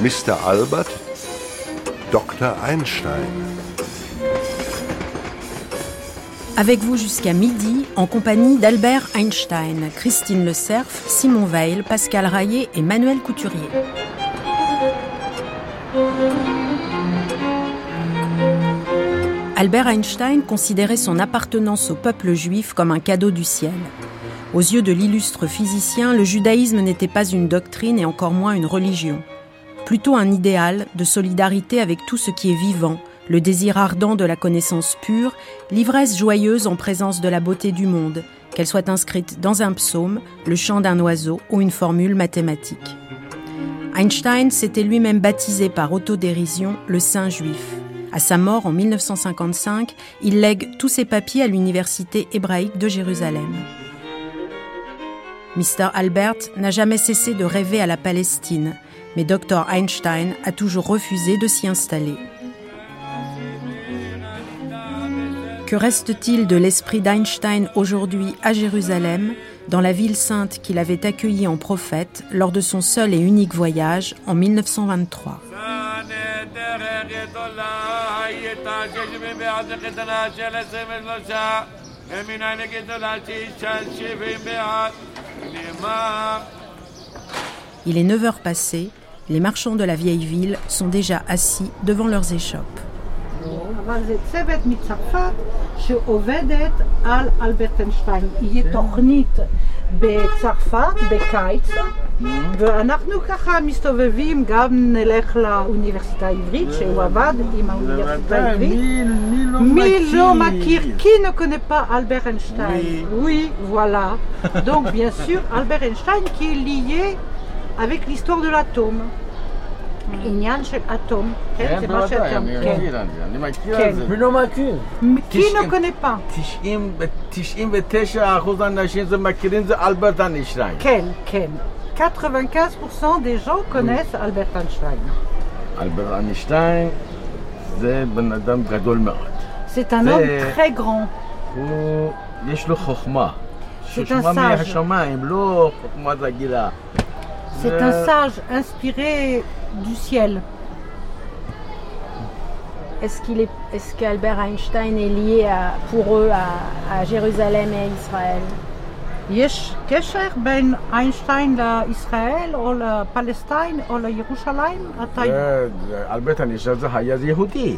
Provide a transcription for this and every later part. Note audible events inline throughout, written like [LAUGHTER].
Mr. Albert, Dr. Einstein. Avec vous jusqu'à midi, en compagnie d'Albert Einstein, Christine Le Cerf, Simon Veil, Pascal Raillet et Manuel Couturier. Albert Einstein considérait son appartenance au peuple juif comme un cadeau du ciel. Aux yeux de l'illustre physicien, le judaïsme n'était pas une doctrine et encore moins une religion. Plutôt un idéal de solidarité avec tout ce qui est vivant, le désir ardent de la connaissance pure, l'ivresse joyeuse en présence de la beauté du monde, qu'elle soit inscrite dans un psaume, le chant d'un oiseau ou une formule mathématique. Einstein s'était lui-même baptisé par autodérision le Saint juif. À sa mort en 1955, il lègue tous ses papiers à l'université hébraïque de Jérusalem. Mr. Albert n'a jamais cessé de rêver à la Palestine, mais Dr. Einstein a toujours refusé de s'y installer. Que reste-t-il de l'esprit d'Einstein aujourd'hui à Jérusalem, dans la ville sainte qu'il avait accueillie en prophète lors de son seul et unique voyage en 1923 Il est 9 heures passées, les marchands de la vieille ville sont déjà assis devant leurs échoppes. אבל זה צוות מצרפת שעובדת על אלברט איינשטיין. יהיה תוכנית בצרפת בקיץ, ואנחנו ככה מסתובבים, גם נלך לאוניברסיטה העברית, שהוא עבד עם האוניברסיטה העברית. מי לא מכיר Qui ne connaît pas Albert Einstein Oui, voilà. [LAUGHS] Donc bien sûr, Albert Einstein qui est lié avec l'histoire de l'atome. עניין של אטום, כן? כן, זה מה בוודאי, שאתם, אני כן. מכיר את זה, אני מכיר כן. את זה. מי לא מכיר? Connaît pas 90 99% האנשים זה מכירים זה אלברט איינשטיין. כן, כן. 95% des gens connaissent Albert Einstein. אלברט איינשטיין זה בן אדם גדול מאוד. C'est un זה- homme très grand. הוא, יש לו חוכמה. Sage. מהשמיים, לא חוכמה רגילה. C'est Euh, un sage inspiré du ciel. Est-ce qu'il est, est-ce qu'Albert Einstein est lié à- pour eux à, à Jérusalem et à Israël יש קשר בין איינשטיין לישראל או לפלסטין או לירושלים? אתה זה- זה- אלברט איינשטיין זה היה יהודי.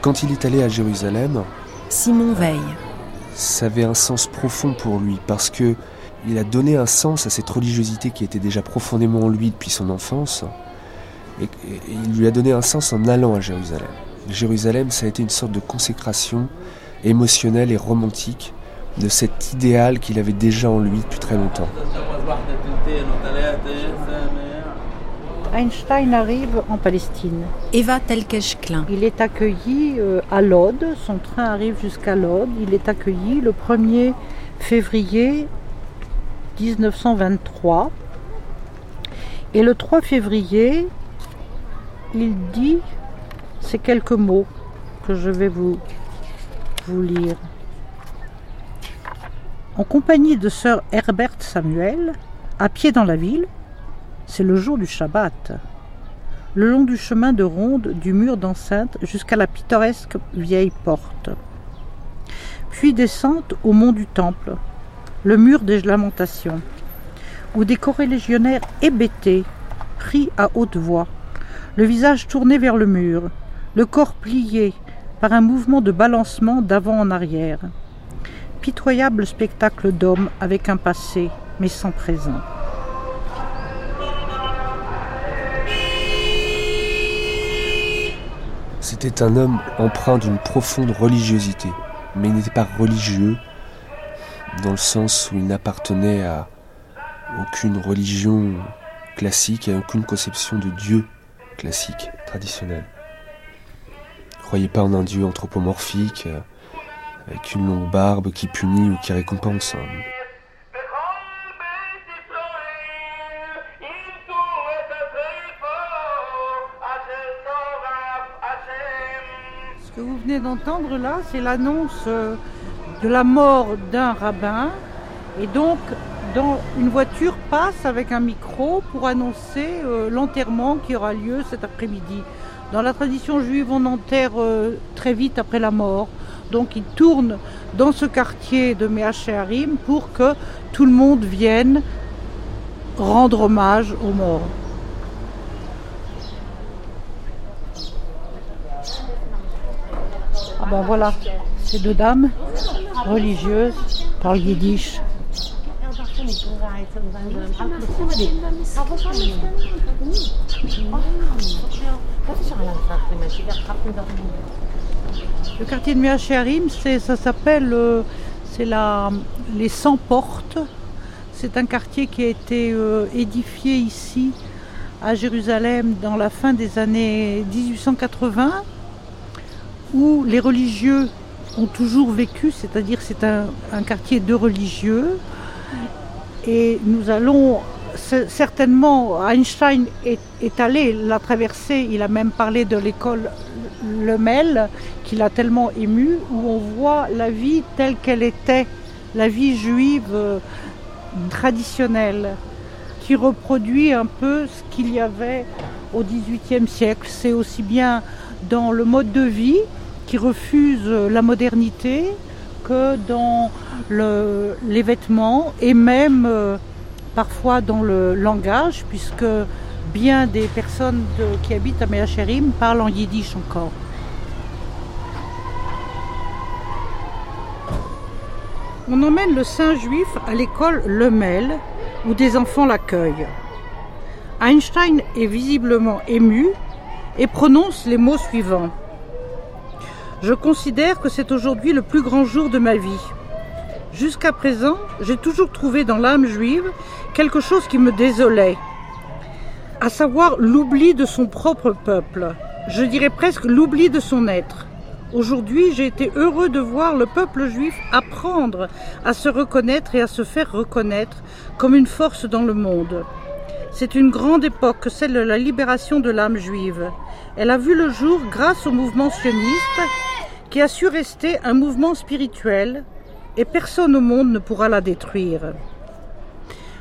Quand il est allé à Jérusalem, Simon Veil. ça avait un sens profond pour lui parce que il a donné un sens à cette religiosité qui était déjà profondément en lui depuis son enfance et, et il lui a donné un sens en allant à Jérusalem. Jérusalem, ça a été une sorte de consécration émotionnelle et romantique de cet idéal qu'il avait déjà en lui depuis très longtemps. Einstein arrive en Palestine. Eva Telkesh-Klein. Il est accueilli euh, à Lod, son train arrive jusqu'à Lod. Il est accueilli le 1er février 1923. Et le 3 février, il dit ces quelques mots que je vais vous, vous lire. En compagnie de sœur Herbert Samuel, à pied dans la ville, c'est le jour du Shabbat le long du chemin de ronde du mur d'enceinte jusqu'à la pittoresque vieille porte. Puis descente au mont du Temple, le mur des lamentations, où des corélégionnaires hébétés prient à haute voix, le visage tourné vers le mur, le corps plié, par un mouvement de balancement d'avant en arrière. Pitoyable spectacle d'homme avec un passé, mais sans présent. C'était un homme empreint d'une profonde religiosité, mais il n'était pas religieux dans le sens où il n'appartenait à aucune religion classique, à aucune conception de Dieu classique, traditionnelle. Ne croyait pas en un Dieu anthropomorphique, euh, avec une longue barbe qui punit ou qui récompense. D'entendre là, c'est l'annonce euh, de la mort d'un rabbin. Et donc, dans une voiture passe avec un micro pour annoncer euh, l'enterrement qui aura lieu cet après-midi. Dans la tradition juive, on enterre euh, très vite après la mort. Donc, il tourne dans ce quartier de Meacharim pour que tout le monde vienne rendre hommage aux morts. Ben voilà, ces deux dames religieuses parlent yiddish. Le quartier de Meacharim, ça s'appelle euh, les 100 portes. C'est un quartier qui a été euh, édifié ici à Jérusalem dans la fin des années 1880 où les religieux ont toujours vécu, c'est-à-dire c'est un, quartier de religieux. Et nous allons certainement, Einstein est, est allé la traverser, il a même parlé de l'école Lemel, qui l'a tellement ému, où on voit la vie telle qu'elle était, la vie juive euh, traditionnelle, qui reproduit un peu ce qu'il y avait au XVIIIe siècle. C'est aussi bien dans le mode de vie qui refuse la modernité que dans le- les vêtements et même euh, parfois dans le langage, puisque bien des personnes qui habitent à Meacherim parlent en yiddish encore. On emmène le saint juif à l'école Lemel, où des enfants l'accueillent. Einstein est visiblement ému et prononce les mots suivants. Je considère que c'est aujourd'hui le plus grand jour de ma vie. Jusqu'à présent, j'ai toujours trouvé dans l'âme juive quelque chose qui me désolait, à savoir l'oubli de son propre peuple, je dirais presque l'oubli de son être. Aujourd'hui, j'ai été heureux de voir le peuple juif apprendre à se reconnaître et à se faire reconnaître comme une force dans le monde. C'est une grande époque que celle de la libération de l'âme juive. Elle a vu le jour grâce au mouvement sioniste qui a su rester un mouvement spirituel et personne au monde ne pourra la détruire.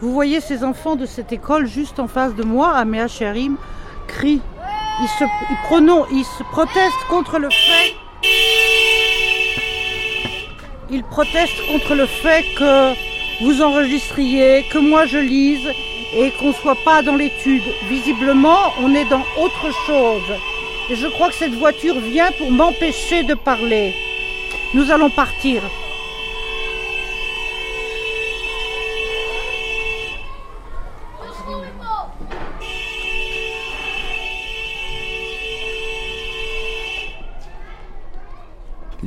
Vous voyez ces enfants de cette école juste en face de moi, à Meacharim, crient. Ils se, ils se protestent contre le fait. Ils protestent contre le fait que vous enregistriez, que moi je lise et qu'on ne soit pas dans l'étude. Visiblement, on est dans autre chose. Et je crois que cette voiture vient pour m'empêcher de parler. Nous allons partir.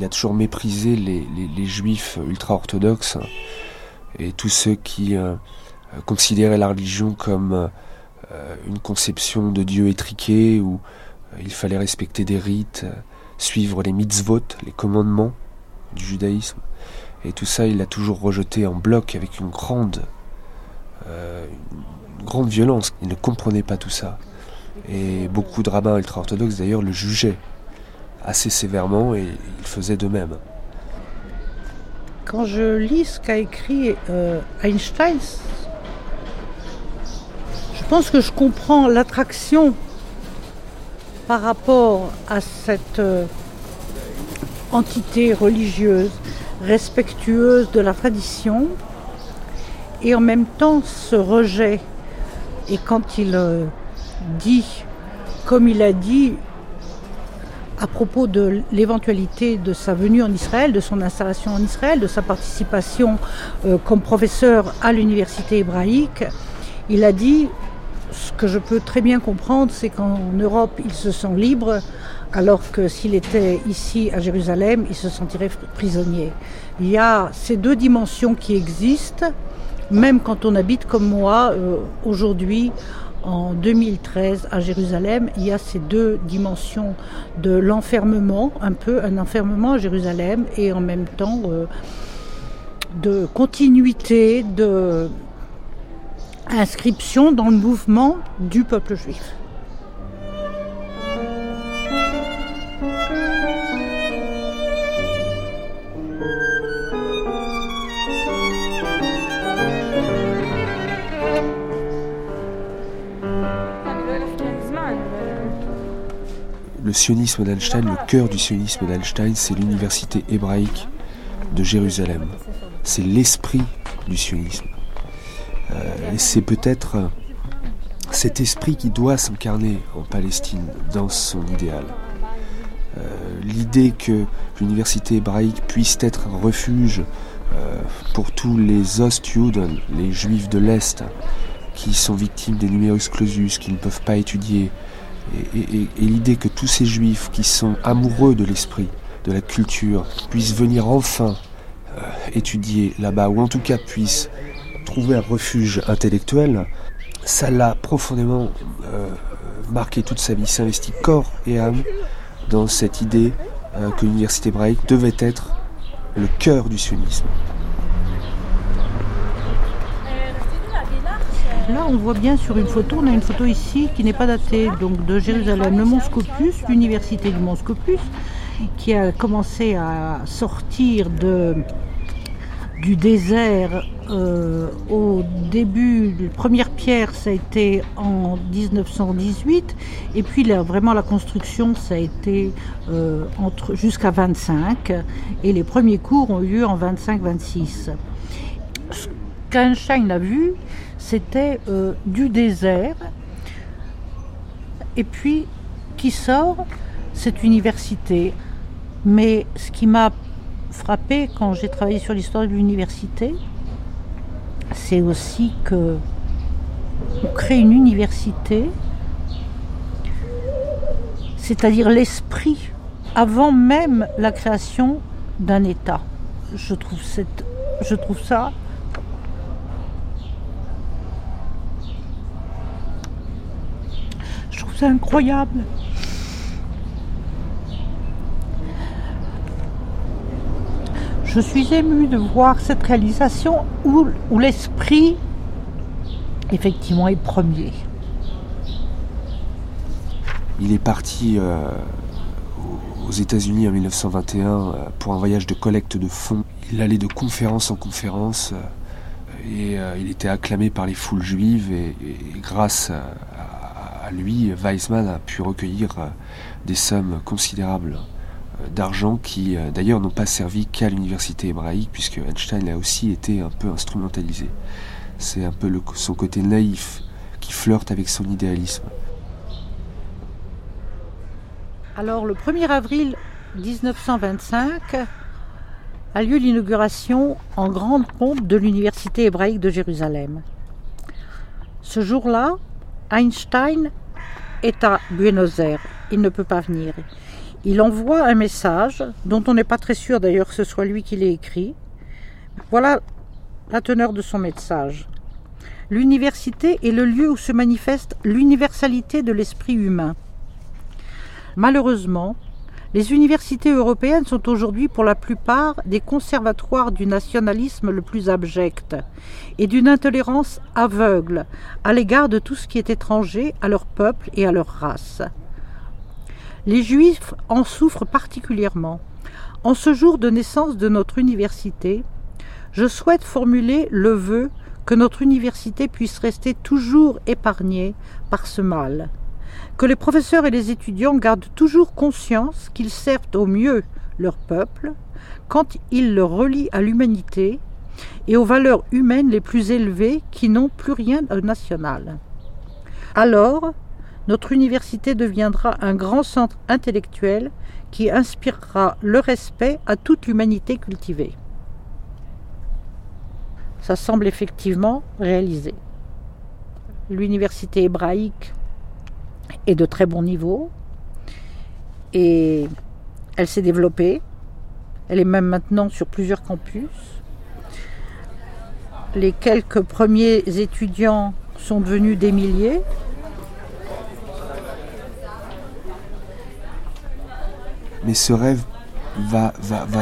Il a toujours méprisé les, juifs ultra-orthodoxes et tous ceux qui euh, euh, considéraient la religion comme euh, une conception de Dieu étriqué où euh, il fallait respecter des rites, suivre les mitzvot, les commandements du judaïsme. Et tout ça, il l'a toujours rejeté en bloc avec une grande, grande violence. Il ne comprenait pas tout ça. Et beaucoup de rabbins ultra-orthodoxes d'ailleurs le jugeaient assez sévèrement et il faisait de même. Quand je lis ce qu'a écrit Einstein, pense que je comprends l'attraction par rapport à cette euh, entité religieuse respectueuse de la tradition et en même temps ce rejet. Et quand il euh, dit, comme il a dit, à propos de l'éventualité de sa venue en Israël, de son installation en Israël, de sa participation euh, comme professeur à l'université hébraïque. Il a dit que je peux très bien comprendre, c'est qu'en Europe, il se sent libre, alors que s'il était ici à Jérusalem, il se sentirait prisonnier. Il y a ces deux dimensions qui existent, même quand on habite comme moi euh, aujourd'hui en 2013 à Jérusalem, il y a ces deux dimensions de l'enfermement, un peu un enfermement à Jérusalem et en même temps euh, de continuité, de inscription dans le mouvement du peuple juif. Le sionisme d'Einstein, le cœur du sionisme d'Einstein, c'est l'université hébraïque de Jérusalem. C'est l'esprit du sionisme. Euh, c'est peut-être cet esprit qui doit s'incarner en Palestine dans son idéal. Euh, l'idée que l'université hébraïque puisse être un refuge euh, pour tous les Ostjuden, les juifs de l'Est, qui sont victimes des numerus clausus, qui ne peuvent pas étudier, et, l'idée que tous ces juifs qui sont amoureux de l'esprit, de la culture, puissent venir enfin étudier là-bas, ou en tout cas puissent trouver un refuge intellectuel, ça l'a profondément euh, marqué toute sa vie. Il s'investit corps et âme dans cette idée euh, que l'université hébraïque devait être le cœur du sionisme. Là, on voit bien sur une photo, on a une photo ici qui n'est pas datée, donc de Jérusalem, le Mont Scopus, l'université du Mont Scopus, qui a commencé à sortir de, du désert euh, au début, la première pierre, ça a été en 1918, et puis vraiment la construction, ça a été euh, entre jusqu'à 25, et les premiers cours ont eu lieu en 25-26. Ce qu'Einstein a vu, c'était euh, du désert, et puis qui sort cette université. Mais ce qui m'a frappé quand j'ai travaillé sur l'histoire de l'université, c'est aussi que on crée une université, c'est-à-dire l'esprit avant même la création d'un État. Je trouve, je trouve ça je trouve ça incroyable. Je suis émue de voir cette réalisation où, l'esprit, effectivement, est premier. Il est parti euh, aux États-Unis en 1921 euh, pour un voyage de collecte de fonds. Il allait de conférence en conférence euh, et il était acclamé par les foules juives et, grâce à lui, Weizmann a pu recueillir des sommes considérables d'argent qui euh, d'ailleurs n'ont pas servi qu'à l'université hébraïque puisque Einstein a aussi été un peu instrumentalisé. C'est un peu son côté naïf qui flirte avec son idéalisme. Alors le 1er avril 1925 a lieu l'inauguration en grande pompe de l'université hébraïque de Jérusalem. Ce jour-là, Einstein est à Buenos Aires. Il ne peut pas venir il envoie un message, dont on n'est pas très sûr d'ailleurs que ce soit lui qui l'ait écrit. Voilà la teneur de son message. L'université est le lieu où se manifeste l'universalité de l'esprit humain. Malheureusement, les universités européennes sont aujourd'hui pour la plupart des conservatoires du nationalisme le plus abject et d'une intolérance aveugle à l'égard de tout ce qui est étranger à leur peuple et à leur race. Les Juifs en souffrent particulièrement. En ce jour de naissance de notre université, je souhaite formuler le vœu que notre université puisse rester toujours épargnée par ce mal, que les professeurs et les étudiants gardent toujours conscience qu'ils servent au mieux leur peuple quand ils le relient à l'humanité et aux valeurs humaines les plus élevées qui n'ont plus rien de national. Alors, notre université deviendra un grand centre intellectuel qui inspirera le respect à toute l'humanité cultivée. Ça semble effectivement réalisé. L'université hébraïque est de très bon niveau et elle s'est développée. Elle est même maintenant sur plusieurs campus. Les quelques premiers étudiants sont devenus des milliers. Mais ce rêve va,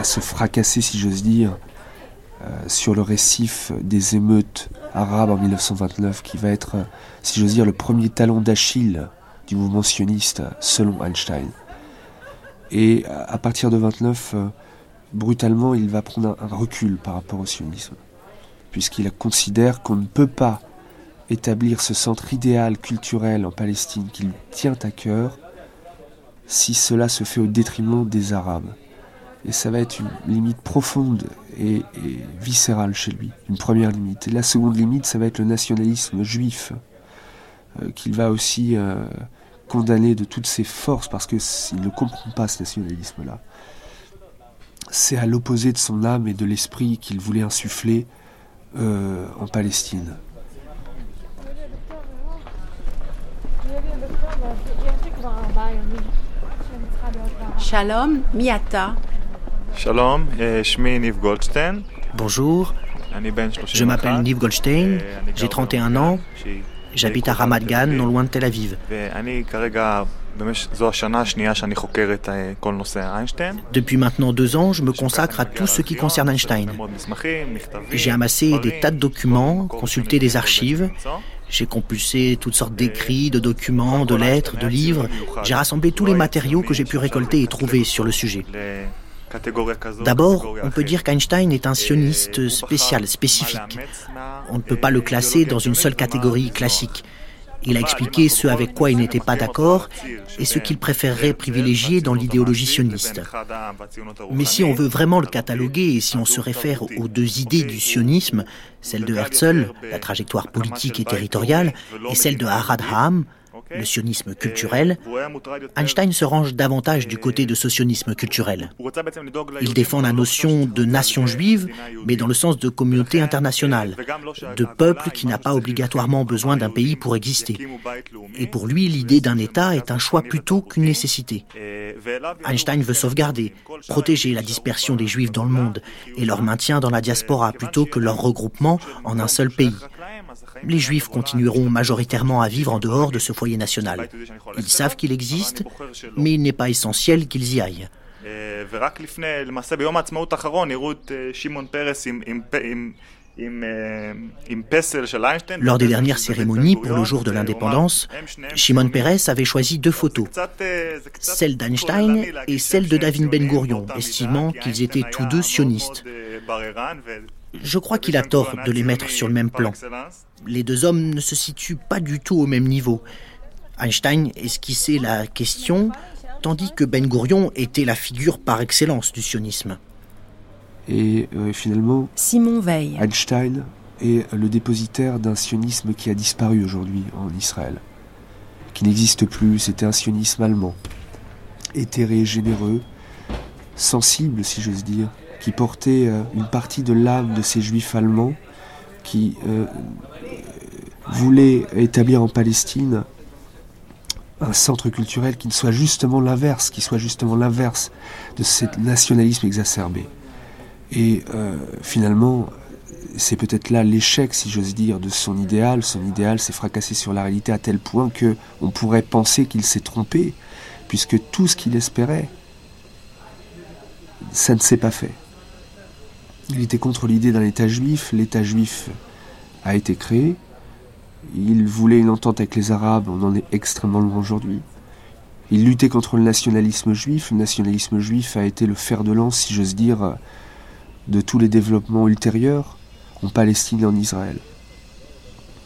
se fracasser, si j'ose dire, euh, sur le récif des émeutes arabes en 1929, qui va être, si j'ose dire, le premier talon d'Achille du mouvement sioniste, selon Einstein. Et à partir de 29, euh, brutalement, il va prendre un recul par rapport au sionisme, puisqu'il considère qu'on ne peut pas établir ce centre idéal culturel en Palestine qu'il tient à cœur si cela se fait au détriment des Arabes. Et ça va être une limite profonde et, viscérale chez lui, une première limite. Et la seconde limite, ça va être le nationalisme juif, euh, qu'il va aussi euh, condamner de toutes ses forces, parce qu'il ne comprend pas ce nationalisme-là. C'est à l'opposé de son âme et de l'esprit qu'il voulait insuffler euh, en Palestine. Shalom, Miata. Shalom, Niv Goldstein. Bonjour, je m'appelle Niv Goldstein, j'ai 31 ans, j'habite à Ramat Gan, non loin de Tel Aviv. Depuis maintenant deux ans, je me consacre à tout ce qui concerne Einstein. J'ai amassé des tas de documents, consulté des archives, j'ai compulsé toutes sortes d'écrits, de documents, de lettres, de livres. J'ai rassemblé tous les matériaux que j'ai pu récolter et trouver sur le sujet. D'abord, on peut dire qu'Einstein est un sioniste spécial, spécifique. On ne peut pas le classer dans une seule catégorie classique. Il a expliqué ce avec quoi il n'était pas d'accord et ce qu'il préférerait privilégier dans l'idéologie sioniste. Mais si on veut vraiment le cataloguer et si on se réfère aux deux idées du sionisme, celle de Herzl, la trajectoire politique et territoriale, et celle de Harad Ha'am, le sionisme culturel, Einstein se range davantage du côté de ce sionisme culturel. Il défend la notion de nation juive, mais dans le sens de communauté internationale, de peuple qui n'a pas obligatoirement besoin d'un pays pour exister. Et pour lui, l'idée d'un État est un choix plutôt qu'une nécessité. Einstein veut sauvegarder, protéger la dispersion des juifs dans le monde et leur maintien dans la diaspora plutôt que leur regroupement en un seul pays les Juifs continueront majoritairement à vivre en dehors de ce foyer national. Ils savent qu'il existe, mais il n'est pas essentiel qu'ils y aillent. Lors des dernières cérémonies pour le jour de l'indépendance, Shimon Peres avait choisi deux photos, celle d'Einstein et celle de David Ben Gurion, estimant qu'ils étaient tous deux sionistes. Je crois qu'il a tort de les mettre sur le même plan. Les deux hommes ne se situent pas du tout au même niveau. Einstein esquissait la question, tandis que Ben Gurion était la figure par excellence du sionisme. Et euh, finalement, Simon Veil. Einstein est le dépositaire d'un sionisme qui a disparu aujourd'hui en Israël, qui n'existe plus. C'était un sionisme allemand, éthéré, généreux, sensible, si j'ose dire, qui portait euh, une partie de l'âme de ces juifs allemands qui euh, voulaient établir en Palestine un centre culturel qui soit justement l'inverse, qui soit justement l'inverse de ce nationalisme exacerbé. Et euh, finalement, c'est peut-être là l'échec, si j'ose dire, de son idéal. Son idéal s'est fracassé sur la réalité à tel point que on pourrait penser qu'il s'est trompé, puisque tout ce qu'il espérait, ça ne s'est pas fait. Il était contre l'idée d'un État juif. L'État juif a été créé. Il voulait une entente avec les Arabes. On en est extrêmement loin aujourd'hui. Il luttait contre le nationalisme juif. Le nationalisme juif a été le fer de lance, si j'ose dire, de tous les développements ultérieurs en Palestine et en Israël.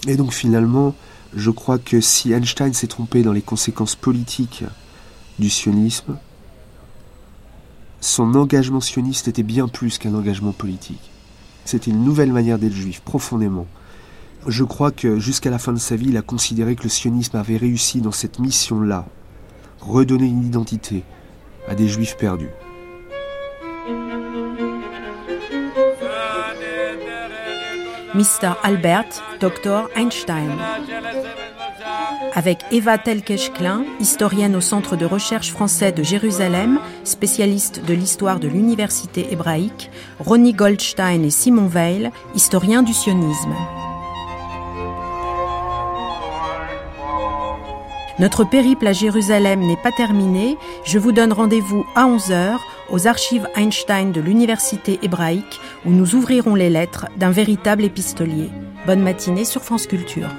Et donc finalement, je crois que si Einstein s'est trompé dans les conséquences politiques du sionisme, son engagement sioniste était bien plus qu'un engagement politique. C'était une nouvelle manière d'être juif, profondément. Je crois que jusqu'à la fin de sa vie, il a considéré que le sionisme avait réussi dans cette mission-là, redonner une identité à des juifs perdus. Mr. Albert, Dr. Einstein. Avec Eva Telkesh-Klein, historienne au Centre de recherche français de Jérusalem, spécialiste de l'histoire de l'université hébraïque, Ronnie Goldstein et Simon Weil, historiens du sionisme. Notre périple à Jérusalem n'est pas terminé. Je vous donne rendez-vous à 11h aux archives Einstein de l'Université hébraïque où nous ouvrirons les lettres d'un véritable épistolier. Bonne matinée sur France Culture.